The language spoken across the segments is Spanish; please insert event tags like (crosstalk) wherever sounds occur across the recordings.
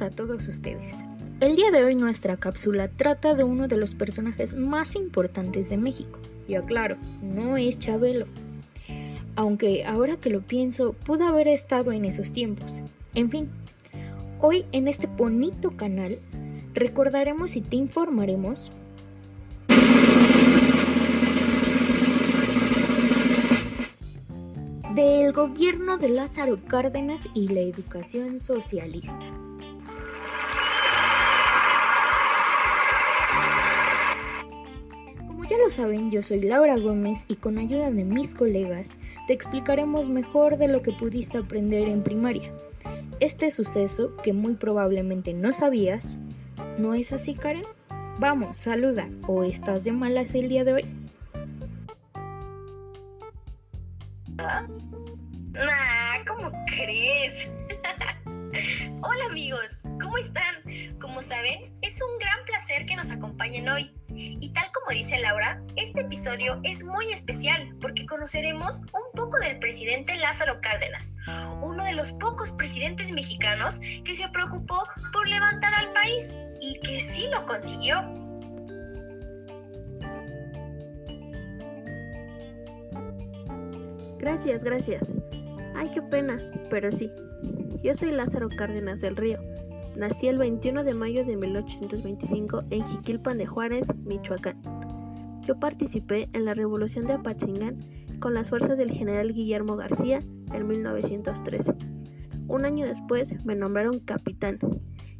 a todos ustedes. El día de hoy nuestra cápsula trata de uno de los personajes más importantes de México. Y aclaro, no es Chabelo. Aunque ahora que lo pienso, pudo haber estado en esos tiempos. En fin, hoy en este bonito canal recordaremos y te informaremos del gobierno de Lázaro Cárdenas y la educación socialista. Saben, yo soy Laura Gómez y con ayuda de mis colegas te explicaremos mejor de lo que pudiste aprender en primaria. Este suceso, que muy probablemente no sabías, ¿no es así, Karen? Vamos, saluda, ¿o estás de malas el día de hoy? Nah, ¿cómo crees? (laughs) Hola amigos, ¿cómo están? Como saben, es un gran placer que nos acompañen hoy. Y tal como dice Laura, este episodio es muy especial porque conoceremos un poco del presidente Lázaro Cárdenas, uno de los pocos presidentes mexicanos que se preocupó por levantar al país y que sí lo consiguió. Gracias, gracias. Ay, qué pena, pero sí. Yo soy Lázaro Cárdenas del Río. Nací el 21 de mayo de 1825 en Jiquilpan de Juárez, Michoacán. Yo participé en la Revolución de Apatzingán con las fuerzas del general Guillermo García en 1913. Un año después me nombraron capitán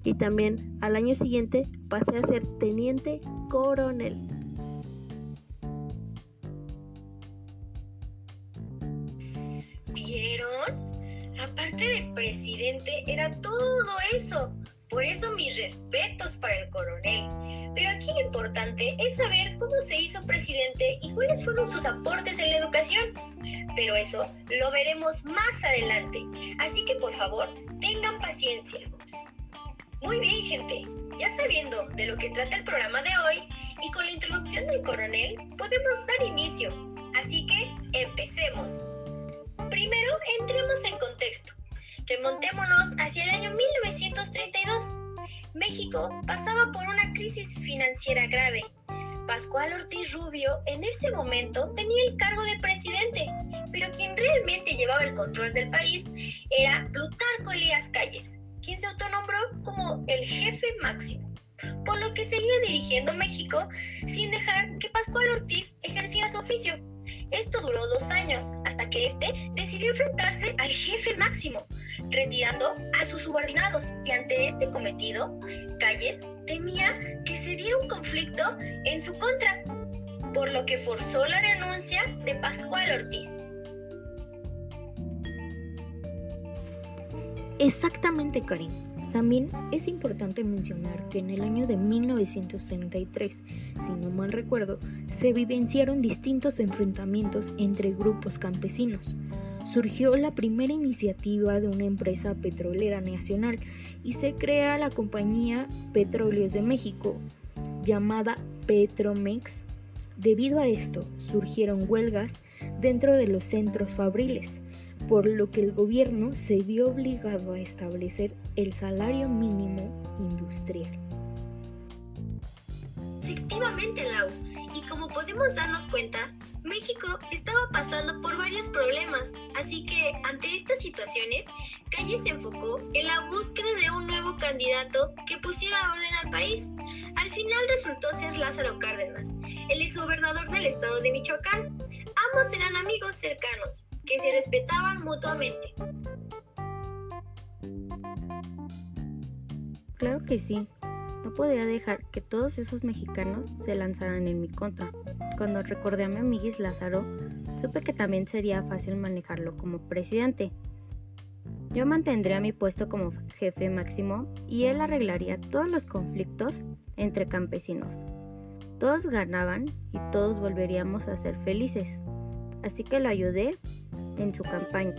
y también al año siguiente pasé a ser teniente coronel. Presidente, era todo eso. Por eso mis respetos para el coronel. Pero aquí lo importante es saber cómo se hizo presidente y cuáles fueron sus aportes en la educación. Pero eso lo veremos más adelante. Así que por favor, tengan paciencia. Muy bien, gente. Ya sabiendo de lo que trata el programa de hoy y con la introducción del coronel, podemos dar inicio. Así que empecemos. Primero, entremos en contexto. Remontémonos hacia el año 1932. México pasaba por una crisis financiera grave. Pascual Ortiz Rubio en ese momento tenía el cargo de presidente, pero quien realmente llevaba el control del país era Plutarco Elías Calles, quien se autonombró como el jefe máximo, por lo que seguía dirigiendo México sin dejar que Pascual Ortiz ejerciera su oficio. Esto duró dos años, hasta que éste decidió enfrentarse al jefe máximo, retirando a sus subordinados, y ante este cometido, Calles temía que se diera un conflicto en su contra, por lo que forzó la renuncia de Pascual Ortiz. Exactamente, Karim. También es importante mencionar que en el año de 1933, si no mal recuerdo, se vivenciaron distintos enfrentamientos entre grupos campesinos. Surgió la primera iniciativa de una empresa petrolera nacional y se crea la compañía Petróleos de México, llamada Petromex. Debido a esto, surgieron huelgas dentro de los centros fabriles por lo que el gobierno se vio obligado a establecer el salario mínimo industrial. Efectivamente, Lau, y como podemos darnos cuenta, México estaba pasando por varios problemas, así que ante estas situaciones, Calle se enfocó en la búsqueda de un nuevo candidato que pusiera orden al país. Al final resultó ser Lázaro Cárdenas, el exgobernador del estado de Michoacán. Ambos eran amigos cercanos, que se respetaban mutuamente. Claro que sí. Podía dejar que todos esos mexicanos se lanzaran en mi contra. Cuando recordé a mi amiguis Lázaro, supe que también sería fácil manejarlo como presidente. Yo mantendría mi puesto como jefe máximo y él arreglaría todos los conflictos entre campesinos. Todos ganaban y todos volveríamos a ser felices. Así que lo ayudé en su campaña.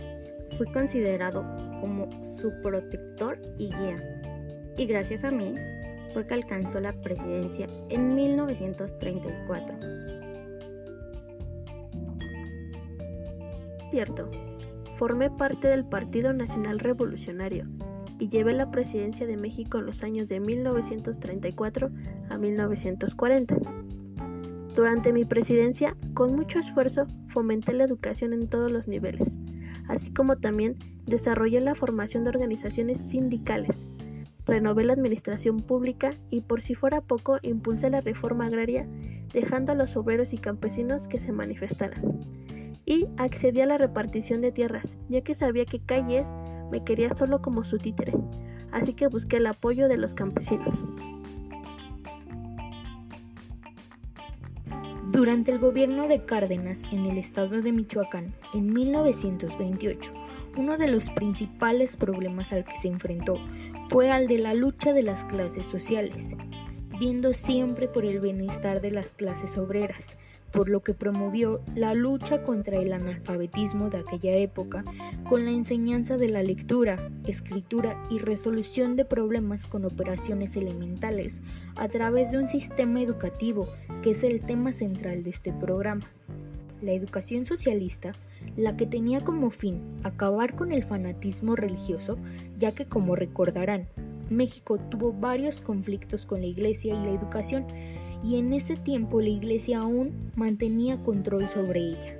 Fui considerado como su protector y guía. Y gracias a mí fue que alcanzó la presidencia en 1934. Cierto, formé parte del Partido Nacional Revolucionario y llevé la presidencia de México en los años de 1934 a 1940. Durante mi presidencia, con mucho esfuerzo, fomenté la educación en todos los niveles, así como también desarrollé la formación de organizaciones sindicales, renové la administración pública y por si fuera poco impulsé la reforma agraria, dejando a los obreros y campesinos que se manifestaran. Y accedí a la repartición de tierras, ya que sabía que Calles me quería solo como su títere, así que busqué el apoyo de los campesinos. Durante el gobierno de Cárdenas en el estado de Michoacán, en 1928, uno de los principales problemas al que se enfrentó fue al de la lucha de las clases sociales, viendo siempre por el bienestar de las clases obreras, por lo que promovió la lucha contra el analfabetismo de aquella época con la enseñanza de la lectura, escritura y resolución de problemas con operaciones elementales a través de un sistema educativo que es el tema central de este programa. La educación socialista, la que tenía como fin acabar con el fanatismo religioso, ya que como recordarán, México tuvo varios conflictos con la iglesia y la educación, y en ese tiempo la iglesia aún mantenía control sobre ella.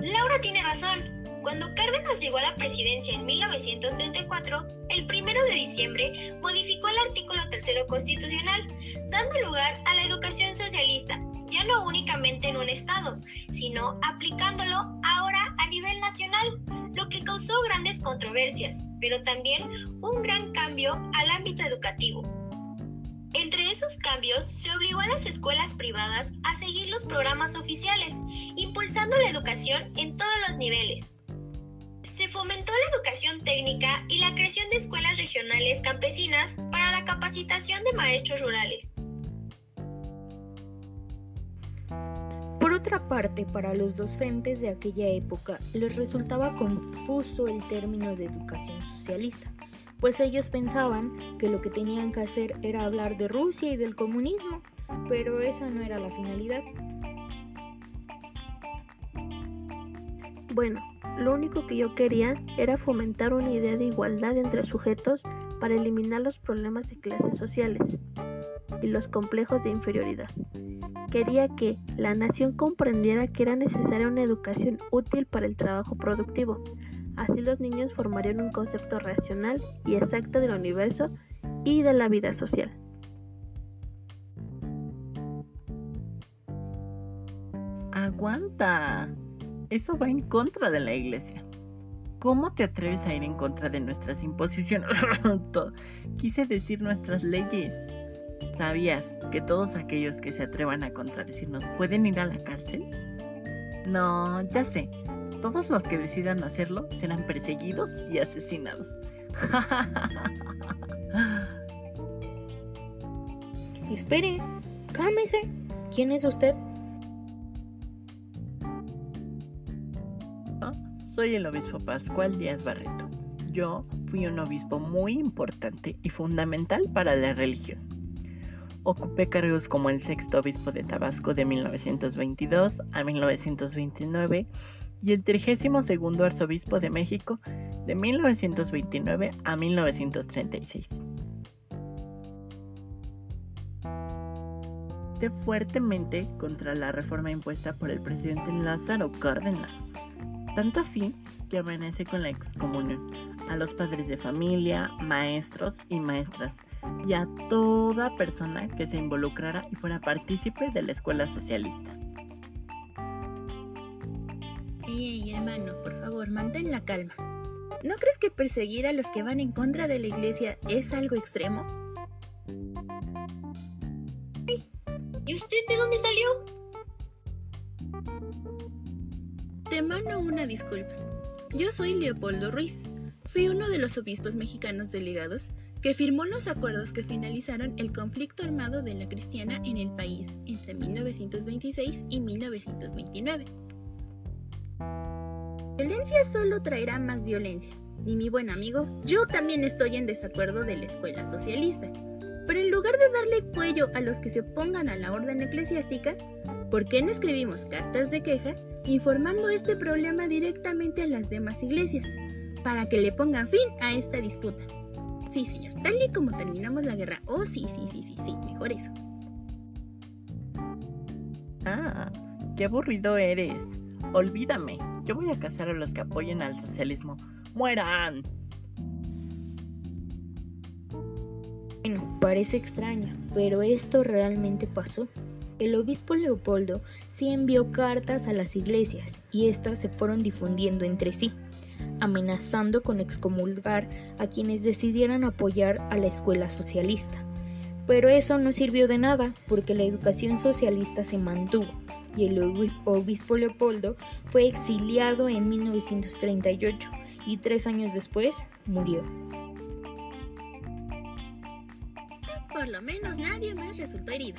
Laura tiene razón. Cuando Cárdenas llegó a la presidencia en 1934, el 1 de diciembre modificó el artículo tercero constitucional, dando lugar a la educación socialista, ya no únicamente en un estado, sino aplicándolo ahora a nivel nacional, lo que causó grandes controversias, pero también un gran cambio al ámbito educativo. Entre esos cambios, se obligó a las escuelas privadas a seguir los programas oficiales, impulsando la educación en todos los niveles. Se fomentó la educación técnica y la creación de escuelas regionales campesinas para la capacitación de maestros rurales. Por otra parte, para los docentes de aquella época les resultaba confuso el término de educación socialista, pues ellos pensaban que lo que tenían que hacer era hablar de Rusia y del comunismo, pero esa no era la finalidad. Bueno, lo único que yo quería era fomentar una idea de igualdad entre sujetos para eliminar los problemas de clases sociales y los complejos de inferioridad. Quería que la nación comprendiera que era necesaria una educación útil para el trabajo productivo. Así los niños formarían un concepto racional y exacto del universo y de la vida social. Aguanta. Eso va en contra de la iglesia. ¿Cómo te atreves a ir en contra de nuestras imposiciones? (laughs) Quise decir nuestras leyes. ¿Sabías que todos aquellos que se atrevan a contradecirnos pueden ir a la cárcel? No, ya sé. Todos los que decidan hacerlo serán perseguidos y asesinados. (laughs) Espere, cálmese. ¿Quién es usted? Soy el obispo Pascual Díaz Barreto. Yo fui un obispo muy importante y fundamental para la religión. Ocupé cargos como el sexto obispo de Tabasco de 1922 a 1929 y el 32 arzobispo de México de 1929 a 1936. fuertemente contra la reforma impuesta por el presidente Lázaro Cárdenas. Tanto así que amenacé con la excomunión a los padres de familia, maestros y maestras y a toda persona que se involucrara y fuera partícipe de la escuela socialista. Ey, hermano, por favor, mantén la calma. ¿No crees que perseguir a los que van en contra de la iglesia es algo extremo? ¿Y usted de dónde salió? Te mando una disculpa. Yo soy Leopoldo Ruiz. Fui uno de los obispos mexicanos delegados que firmó los acuerdos que finalizaron el conflicto armado de la cristiana en el país entre 1926 y 1929. Violencia solo traerá más violencia. Y mi buen amigo, yo también estoy en desacuerdo de la escuela socialista. Pero en lugar de darle cuello a los que se opongan a la orden eclesiástica, ¿por qué no escribimos cartas de queja informando este problema directamente a las demás iglesias para que le pongan fin a esta disputa? Sí, señor, tal y como terminamos la guerra. Oh, sí, sí, sí, sí, sí, mejor eso. Ah, qué aburrido eres. Olvídame, yo voy a casar a los que apoyen al socialismo. ¡Mueran! Bueno, parece extraño, pero esto realmente pasó. El obispo Leopoldo sí envió cartas a las iglesias y éstas se fueron difundiendo entre sí, amenazando con excomulgar a quienes decidieran apoyar a la escuela socialista. Pero eso no sirvió de nada porque la educación socialista se mantuvo y el obispo Leopoldo fue exiliado en 1938 y tres años después murió. Por lo menos nadie más resultó herido.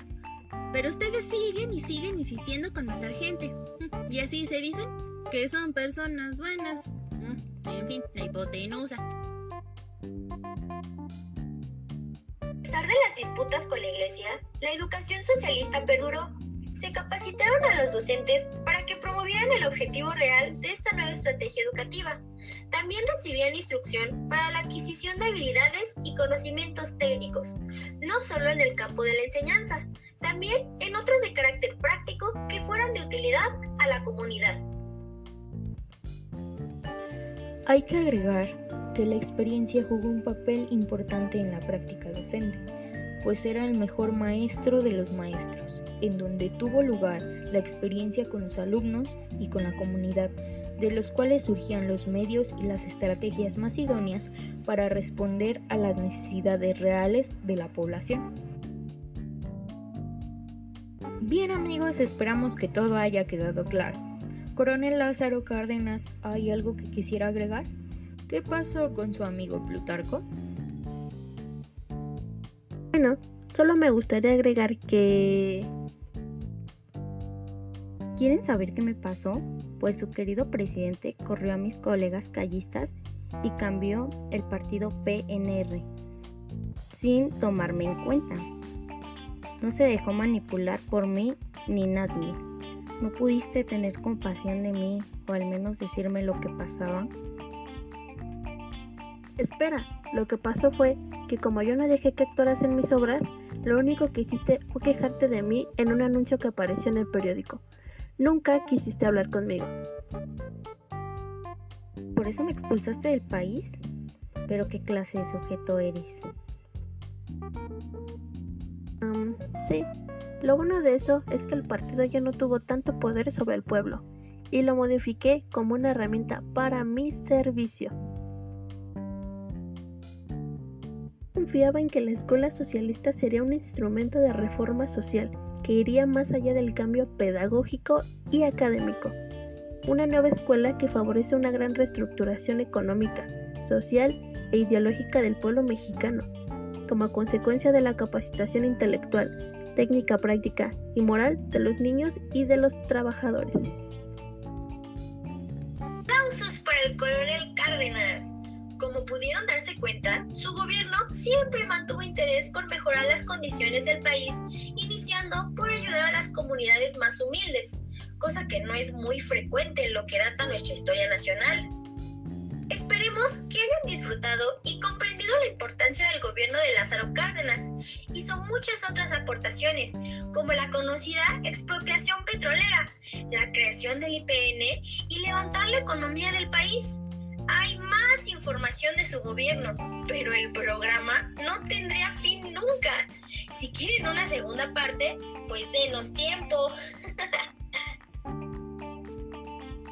Pero ustedes siguen y siguen insistiendo con matar gente. (laughs) Y así se dicen que son personas buenas. En fin, la hipotenusa. A pesar de las disputas con la iglesia, la educación socialista perduró se capacitaron a los docentes para que promovieran el objetivo real de esta nueva estrategia educativa. También recibían instrucción para la adquisición de habilidades y conocimientos técnicos, no solo en el campo de la enseñanza, también en otros de carácter práctico que fueran de utilidad a la comunidad. Hay que agregar que la experiencia jugó un papel importante en la práctica docente, pues era el mejor maestro de los maestros en donde tuvo lugar la experiencia con los alumnos y con la comunidad, de los cuales surgían los medios y las estrategias más idóneas para responder a las necesidades reales de la población. Bien amigos, esperamos que todo haya quedado claro. Coronel Lázaro Cárdenas, ¿hay algo que quisiera agregar? ¿Qué pasó con su amigo Plutarco? Bueno, solo me gustaría agregar que ¿Quieren saber qué me pasó? Pues su querido presidente corrió a mis colegas callistas y cambió el partido PNR sin tomarme en cuenta. No se dejó manipular por mí ni nadie. ¿No pudiste tener compasión de mí o al menos decirme lo que pasaba? Espera, lo que pasó fue que como yo no dejé que actuaras en mis obras, lo único que hiciste fue quejarte de mí en un anuncio que apareció en el periódico. Nunca quisiste hablar conmigo. ¿Por eso me expulsaste del país? ¿Pero qué clase de sujeto eres? Sí, lo bueno de eso es que el partido ya no tuvo tanto poder sobre el pueblo y lo modifiqué como una herramienta para mi servicio. Confiaba en que la escuela socialista sería un instrumento de reforma social que iría más allá del cambio pedagógico y académico. Una nueva escuela que favorece una gran reestructuración económica, social e ideológica del pueblo mexicano, como consecuencia de la capacitación intelectual, técnica práctica y moral de los niños y de los trabajadores. Aplausos para el coronel Cárdenas. Como pudieron darse cuenta, su gobierno siempre mantuvo interés por mejorar las condiciones del país, iniciando por ayudar a las comunidades más humildes, cosa que no es muy frecuente en lo que data nuestra historia nacional. Esperemos que hayan disfrutado y comprendido la importancia del gobierno de Lázaro Cárdenas. Hizo muchas otras aportaciones, como la conocida expropiación petrolera, la creación del IPN y levantar la economía del país hay más información de su gobierno, pero el programa no tendría fin nunca. Si quieren una segunda parte, pues denos tiempo. (laughs)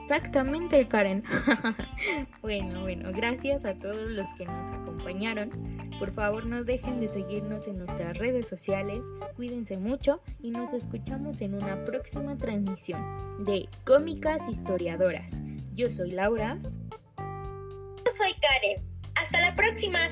Exactamente, Karen. (laughs) bueno, bueno, gracias a todos los que nos acompañaron. Por favor, no dejen de seguirnos en nuestras redes sociales. Cuídense mucho y nos escuchamos en una próxima transmisión de Cómicas Historiadoras. Yo soy Laura soy Karen. Hasta la próxima.